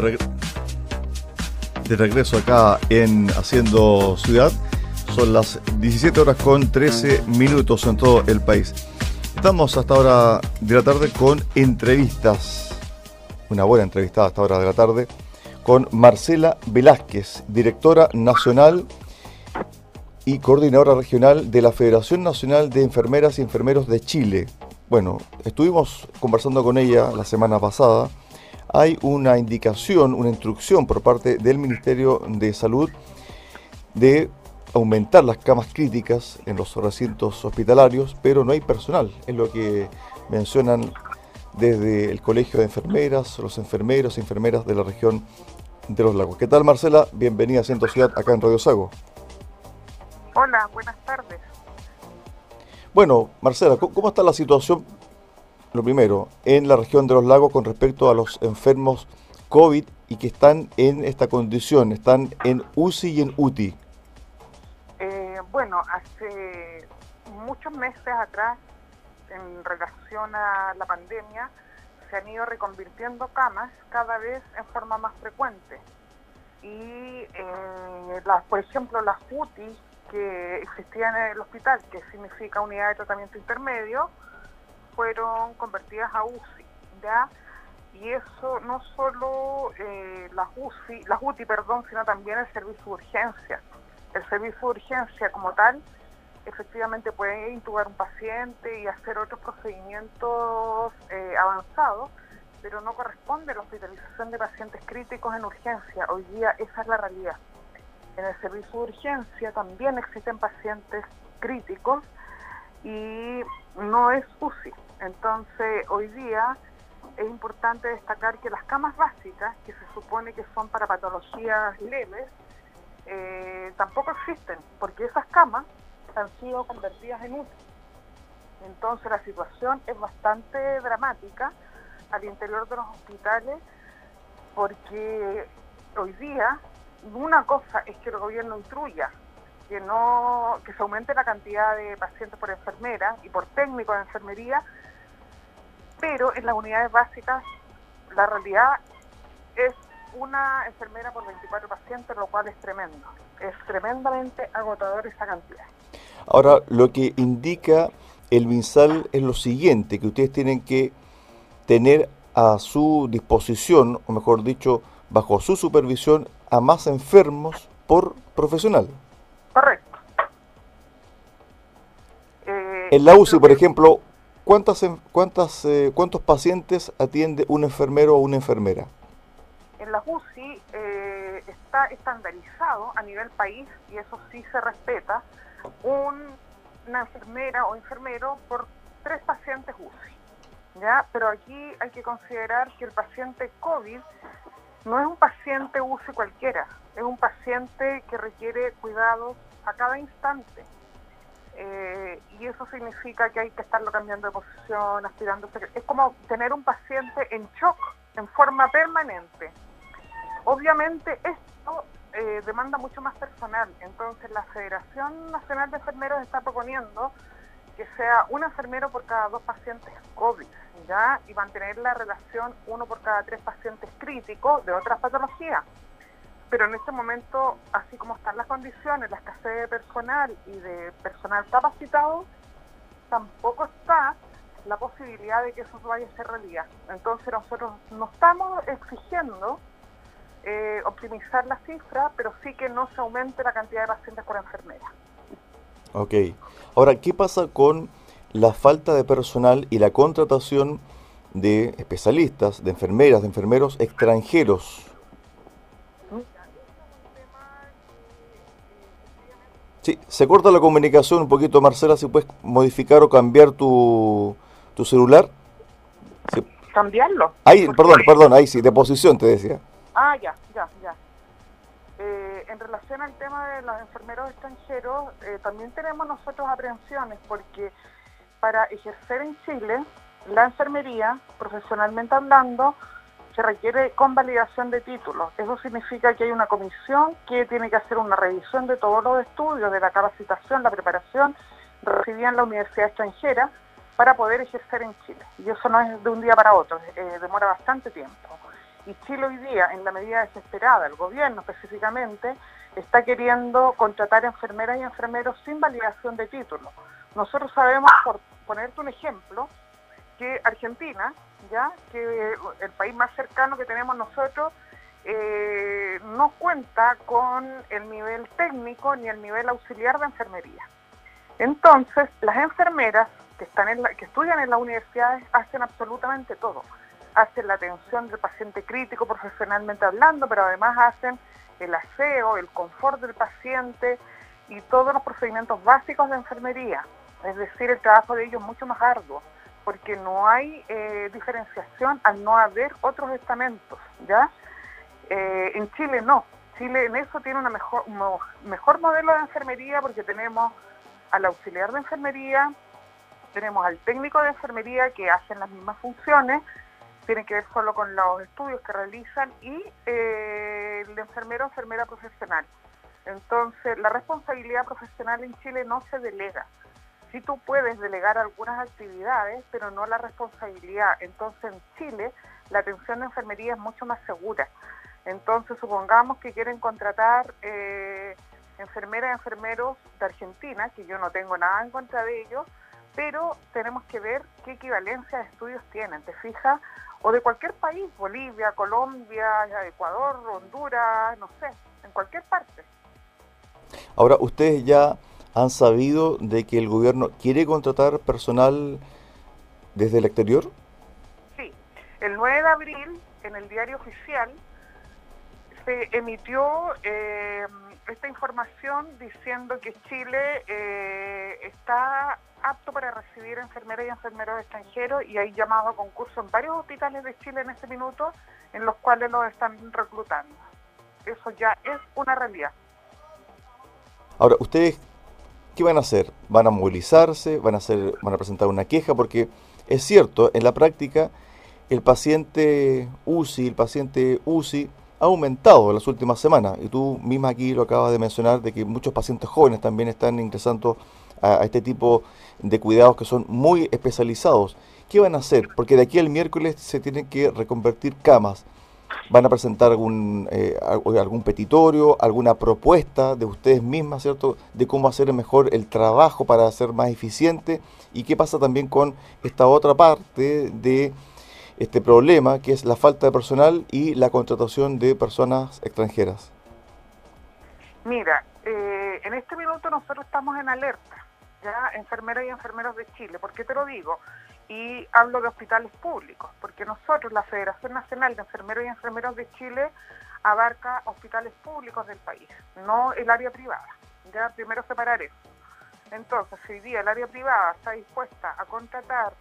de, regreso acá en Haciendo Ciudad. Son las 17 horas con 13 minutos en todo el país. Estamos hasta ahora de la tarde con entrevistas. Una buena entrevista hasta ahora de la tarde con Marcela Velázquez, directora nacional y coordinadora regional de la Federación Nacional de Enfermeras y Enfermeros de Chile. Bueno, estuvimos conversando con ella la semana pasada. Hay una indicación, una instrucción por parte del Ministerio de Salud de aumentar las camas críticas en los recintos hospitalarios, pero no hay personal, es lo que mencionan desde el Colegio de Enfermeras, los enfermeros y enfermeras de la región de los lagos. ¿Qué tal Marcela? Bienvenida a Ciento Ciudad acá en Radio Sago. Hola, buenas tardes. Bueno, Marcela, ¿cómo está la situación, lo primero, en la región de los lagos con respecto a los enfermos COVID y que están en esta condición, están en UCI y en UTI? Eh, bueno, hace muchos meses atrás, en relación a la pandemia, se han ido reconvirtiendo camas cada vez en forma más frecuente. Y, eh, las, por ejemplo, las UTI que existían en el hospital, que significa unidad de tratamiento intermedio, fueron convertidas a UCI, ¿ya? Y eso no solo eh, las UCI, las UTI, perdón, sino también el servicio de urgencia. El servicio de urgencia como tal, efectivamente puede intubar un paciente y hacer otros procedimientos eh, avanzados, pero no corresponde a la hospitalización de pacientes críticos en urgencia. Hoy día esa es la realidad. En el servicio de urgencia también existen pacientes críticos y no es UCI. Entonces, hoy día es importante destacar que las camas básicas, que se supone que son para patologías leves, eh, tampoco existen, porque esas camas han sido convertidas en UCI. Entonces, la situación es bastante dramática al interior de los hospitales, porque hoy día una cosa es que el gobierno instruya que no que se aumente la cantidad de pacientes por enfermera y por técnico de enfermería, pero en las unidades básicas la realidad es una enfermera por 24 pacientes, lo cual es tremendo. Es tremendamente agotador esa cantidad. Ahora, lo que indica el MinSal es lo siguiente, que ustedes tienen que tener a su disposición, o mejor dicho, bajo su supervisión, a más enfermos por profesional. Correcto. Eh, en la UCI, por ejemplo, ¿cuántas, cuántas, eh, ¿cuántos pacientes atiende un enfermero o una enfermera? En la UCI eh, está estandarizado a nivel país, y eso sí se respeta, una enfermera o enfermero por tres pacientes UCI. ¿ya? Pero aquí hay que considerar que el paciente COVID no es un paciente UCI cualquiera, es un paciente que requiere cuidados a cada instante. Eh, y eso significa que hay que estarlo cambiando de posición, aspirando. Es como tener un paciente en shock en forma permanente. Obviamente esto eh, demanda mucho más personal, entonces la Federación Nacional de Enfermeros está proponiendo que sea un enfermero por cada dos pacientes COVID, ¿ya? Y mantener la relación uno por cada tres pacientes críticos de otras patologías. Pero en este momento, así como están las condiciones, la escasez de personal y de personal capacitado, tampoco está la posibilidad de que eso vaya a ser realidad. Entonces nosotros no estamos exigiendo eh, optimizar la cifra, pero sí que no se aumente la cantidad de pacientes por enfermera. Ok. Ahora, ¿qué pasa con la falta de personal y la contratación de especialistas, de enfermeras, de enfermeros extranjeros? Sí, se corta la comunicación un poquito, Marcela, si puedes modificar o cambiar tu, tu celular. ¿Cambiarlo? Ahí, perdón, perdón, ahí sí, de posición te decía. Ah, ya, ya, ya. Eh, en relación al tema de los enfermeros extranjeros, eh, también tenemos nosotros aprehensiones porque para ejercer en Chile la enfermería, profesionalmente hablando, se requiere convalidación de títulos. Eso significa que hay una comisión que tiene que hacer una revisión de todos los estudios, de la capacitación, la preparación recibida en la universidad extranjera para poder ejercer en Chile. Y eso no es de un día para otro, eh, demora bastante tiempo. Y Chile hoy día, en la medida desesperada, el gobierno específicamente, está queriendo contratar enfermeras y enfermeros sin validación de título. Nosotros sabemos, por ponerte un ejemplo, que Argentina, ya que el país más cercano que tenemos nosotros, eh, no cuenta con el nivel técnico ni el nivel auxiliar de enfermería. Entonces, las enfermeras que, están que estudian en las universidades hacen absolutamente todo. Hacen la atención del paciente crítico profesionalmente hablando, pero además hacen el aseo, el confort del paciente y todos los procedimientos básicos de enfermería. Es decir, el trabajo de ellos es mucho más arduo, porque no hay eh, diferenciación al no haber otros estamentos, ¿ya? Eh, en Chile no. Chile en eso tiene una mejor, mejor modelo de enfermería porque tenemos al auxiliar de enfermería, tenemos al técnico de enfermería que hacen las mismas funciones, tiene que ver solo con los estudios que realizan y eh, el enfermero o enfermera profesional. Entonces, la responsabilidad profesional en Chile no se delega. Sí tú puedes delegar algunas actividades, pero no la responsabilidad. Entonces, en Chile, la atención de enfermería es mucho más segura. Entonces, supongamos que quieren contratar eh, enfermeras y enfermeros de Argentina, que yo no tengo nada en contra de ellos, pero tenemos que ver qué equivalencia de estudios tienen, ¿te fijas? O de cualquier país, Bolivia, Colombia, Ecuador, Honduras, no sé, en cualquier parte. Ahora, ¿ustedes ya han sabido de que el gobierno quiere contratar personal desde el exterior? Sí, el 9 de abril, en el diario oficial, se emitió... Eh, esta información diciendo que Chile eh, está apto para recibir enfermeras y enfermeros extranjeros y hay llamado a concurso en varios hospitales de Chile en este minuto en los cuales los están reclutando. Eso ya es una realidad. Ahora, ¿ustedes qué van a hacer? ¿Van a movilizarse? ¿Van a, hacer, van a presentar una queja? Porque es cierto, en la práctica el paciente UCI, el paciente UCI, ha aumentado en las últimas semanas. Y tú misma aquí lo acabas de mencionar, de que muchos pacientes jóvenes también están ingresando a, este tipo de cuidados que son muy especializados. ¿Qué van a hacer? Porque de aquí al miércoles se tienen que reconvertir camas. ¿Van a presentar algún, eh, algún petitorio, alguna propuesta de ustedes mismas, ¿cierto? De cómo hacer mejor el trabajo para ser más eficiente. ¿Y qué pasa también con esta otra parte de este problema que es la falta de personal y la contratación de personas extranjeras? Mira, eh, en este minuto nosotros estamos en alerta, ya enfermeras y enfermeros de Chile. ¿Por qué te lo digo? Y hablo de hospitales públicos, porque nosotros, la Federación Nacional de Enfermeros y Enfermeros de Chile, abarca hospitales públicos del país, no el área privada. Ya primero separar eso. Entonces, si hoy día el área privada está dispuesta a contratar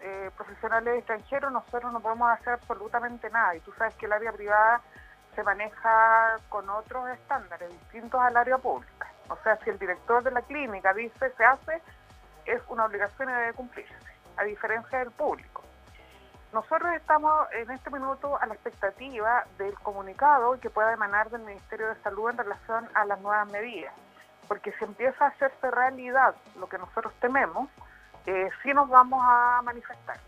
eh, profesionales extranjeros nosotros no podemos hacer absolutamente nada. Y tú sabes que el área privada se maneja con otros estándares distintos al área pública. O sea, si el director de la clínica dice se hace, es una obligación y debe cumplirse, a diferencia del público. Nosotros estamos en este minuto a la expectativa del comunicado que pueda emanar del Ministerio de Salud en relación a las nuevas medidas, porque si empieza a hacerse realidad lo que nosotros tememos, eh, sí nos vamos a manifestar.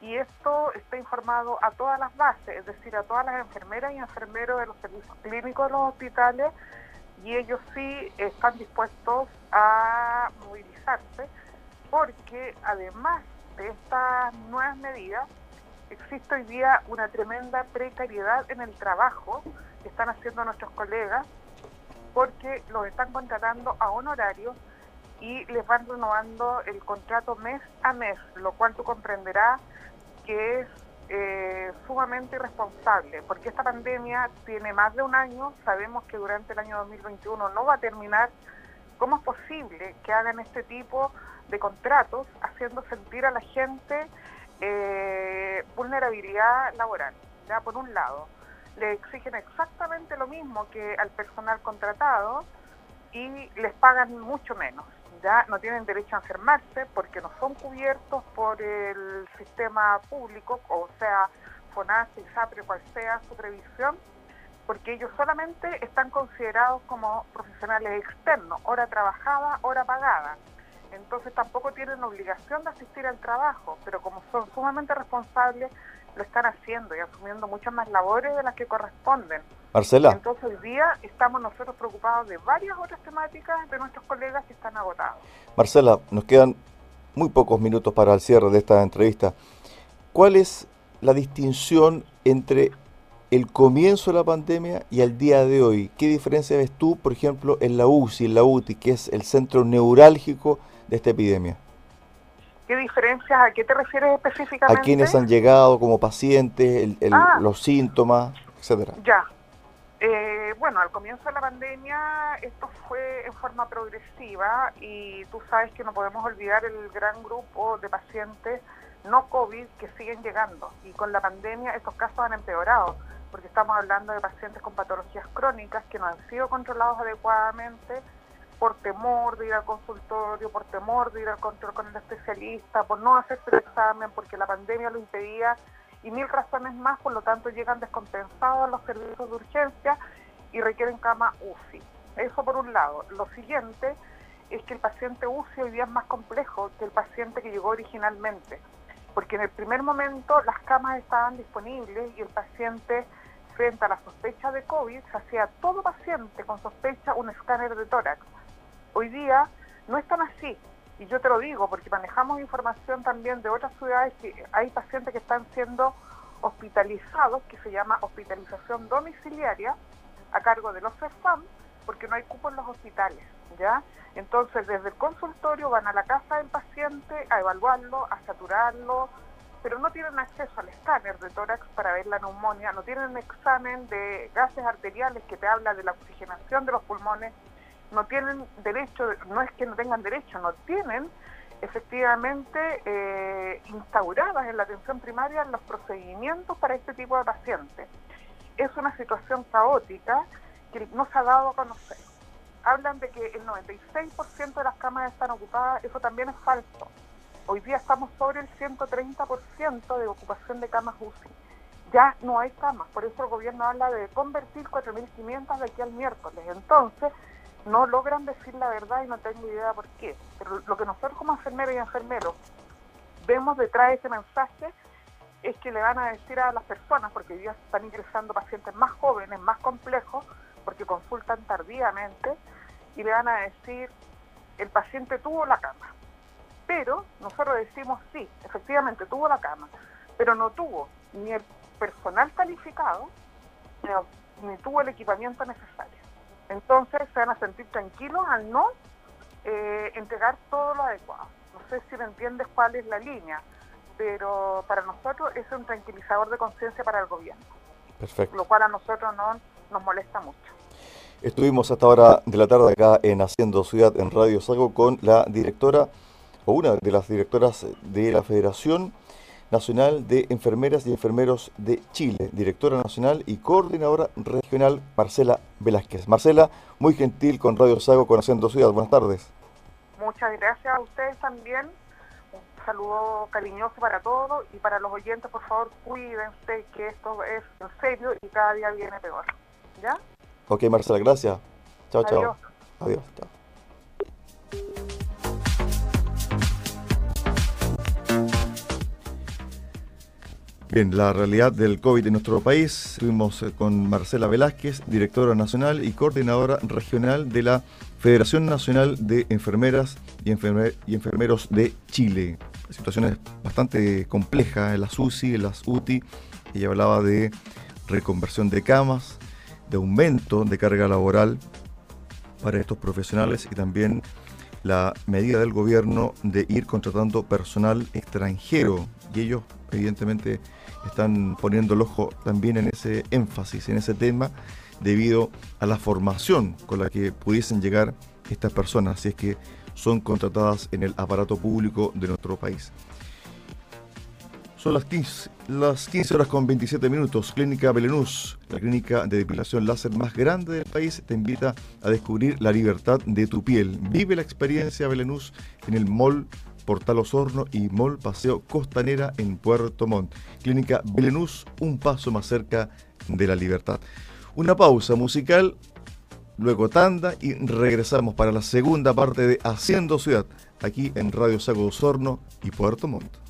Y esto está informado a todas las bases, es decir, a todas las enfermeras y enfermeros de los servicios clínicos de los hospitales, y ellos sí están dispuestos a movilizarse, porque además de estas nuevas medidas, existe hoy día una tremenda precariedad en el trabajo que están haciendo nuestros colegas, porque los están contratando a honorarios y les van renovando el contrato mes a mes, lo cual tú comprenderás que es eh, sumamente irresponsable, porque esta pandemia tiene más de un año, sabemos que durante el año 2021 no va a terminar. ¿Cómo es posible que hagan este tipo contratos haciendo sentir a la gente eh, vulnerabilidad laboral? Ya por un lado, le exigen exactamente lo mismo que al personal contratado y les pagan mucho menos ya no tienen derecho a enfermarse porque no son cubiertos por el sistema público, o sea, FONASA, ISAPRE, cual sea su previsión, porque ellos solamente están considerados como profesionales externos, hora trabajada, hora pagada. Entonces tampoco tienen obligación de asistir al trabajo, pero como son sumamente responsables, lo están haciendo y asumiendo muchas más labores de las que corresponden. Marcela. Entonces hoy día estamos nosotros preocupados de varias otras temáticas de nuestros colegas que están agotados. Marcela, nos quedan muy pocos minutos para el cierre de esta entrevista. ¿Cuál es la distinción entre el comienzo de la pandemia y el día de hoy? ¿Qué diferencia ves tú, por ejemplo, en la UCI, en la UTI, que es el centro neurálgico de esta epidemia? ¿Qué diferencias? ¿A qué te refieres específicamente? A quienes han llegado como pacientes, ah. los síntomas, etcétera. Ya. Eh, bueno, al comienzo de la pandemia esto fue en forma progresiva y tú sabes que no podemos olvidar el gran grupo de pacientes no COVID que siguen llegando y con la pandemia estos casos han empeorado porque estamos hablando de pacientes con patologías crónicas que no han sido controlados adecuadamente por temor de ir al consultorio, por temor de ir al control con el especialista, por no hacerse el examen, porque la pandemia lo impedía y mil razones más, por lo tanto llegan descompensados a los servicios de urgencia y requieren cama UCI. Eso por un lado. Lo siguiente es que el paciente UCI hoy día es más complejo que el paciente que llegó originalmente, porque en el primer momento las camas estaban disponibles y el paciente frente a la sospecha de COVID se hacía todo paciente con sospecha un escáner de tórax Hoy día no es tan así. Y yo te lo digo porque manejamos información también de otras ciudades que hay pacientes que están siendo hospitalizados, que se llama hospitalización domiciliaria, a cargo de los CEFAM, porque no hay cupo en los hospitales, ¿ya? Entonces, desde el consultorio van a la casa del paciente a evaluarlo, a saturarlo, pero no tienen acceso al escáner de tórax para ver la neumonía, no tienen examen de gases arteriales que te habla de la oxigenación de los pulmones, no tienen derecho, no es que no tengan derecho, no tienen efectivamente eh, instauradas en la atención primaria los procedimientos para este tipo de pacientes. Es una situación caótica que no se ha dado a conocer. Hablan de que el 96% de las camas están ocupadas, eso también es falso. Hoy día estamos sobre el 130% de ocupación de camas UCI. Ya no hay camas, por eso el gobierno habla de convertir 4.500 de aquí al miércoles. Entonces, no logran decir la verdad y no tengo idea por qué. Pero lo que nosotros como enfermeros y enfermeros vemos detrás de ese mensaje es que le van a decir a las personas, porque ya están ingresando pacientes más jóvenes, más complejos, porque consultan tardíamente, y le van a decir, el paciente tuvo la cama. Pero nosotros decimos, sí, efectivamente tuvo la cama, pero no tuvo ni el personal calificado, ni tuvo el equipamiento necesario. Entonces se van a sentir tranquilos al no eh, entregar todo lo adecuado. No sé si me entiendes cuál es la línea, pero para nosotros es un tranquilizador de conciencia para el gobierno. Perfecto. Lo cual a nosotros no nos molesta mucho. Estuvimos hasta ahora de la tarde acá en Haciendo Ciudad en Radio Sago con la directora o una de las directoras de la Federación Nacional de Enfermeras y Enfermeros de Chile, directora nacional y coordinadora regional Marcela Velázquez. Marcela, muy gentil con Radio Sago, conociendo Ciudad. Buenas tardes. Muchas gracias a ustedes también. Un saludo cariñoso para todos y para los oyentes, por favor, cuídense que esto es en serio y cada día viene peor. ¿Ya? Ok, Marcela, gracias. Chao, chao. Adiós. Chao. Bien, la realidad del COVID en nuestro país. Estuvimos eh, con Marcela Velázquez, directora nacional y coordinadora regional de la Federación Nacional de Enfermeras y, Enfermeros de Chile. La situación es bastante compleja en las UCI, en las UTI. Ella hablaba de reconversión de camas, de aumento de carga laboral para estos profesionales y también la medida del gobierno de ir contratando personal extranjero y ellos evidentemente están poniendo el ojo también en ese énfasis, en ese tema, debido a la formación con la que pudiesen llegar estas personas, si es que son contratadas en el aparato público de nuestro país. Son las 15, las 15 horas con 27 minutos. Clínica Belenús, la clínica de depilación láser más grande del país, te invita a descubrir la libertad de tu piel. Vive la experiencia Belenús en el Mall Portal Osorno y Mall Paseo Costanera en Puerto Montt. Clínica Belenús, un paso más cerca de la libertad. Una pausa musical, luego tanda y regresamos para la segunda parte de Haciendo Ciudad, aquí en Radio Sago Osorno y Puerto Montt.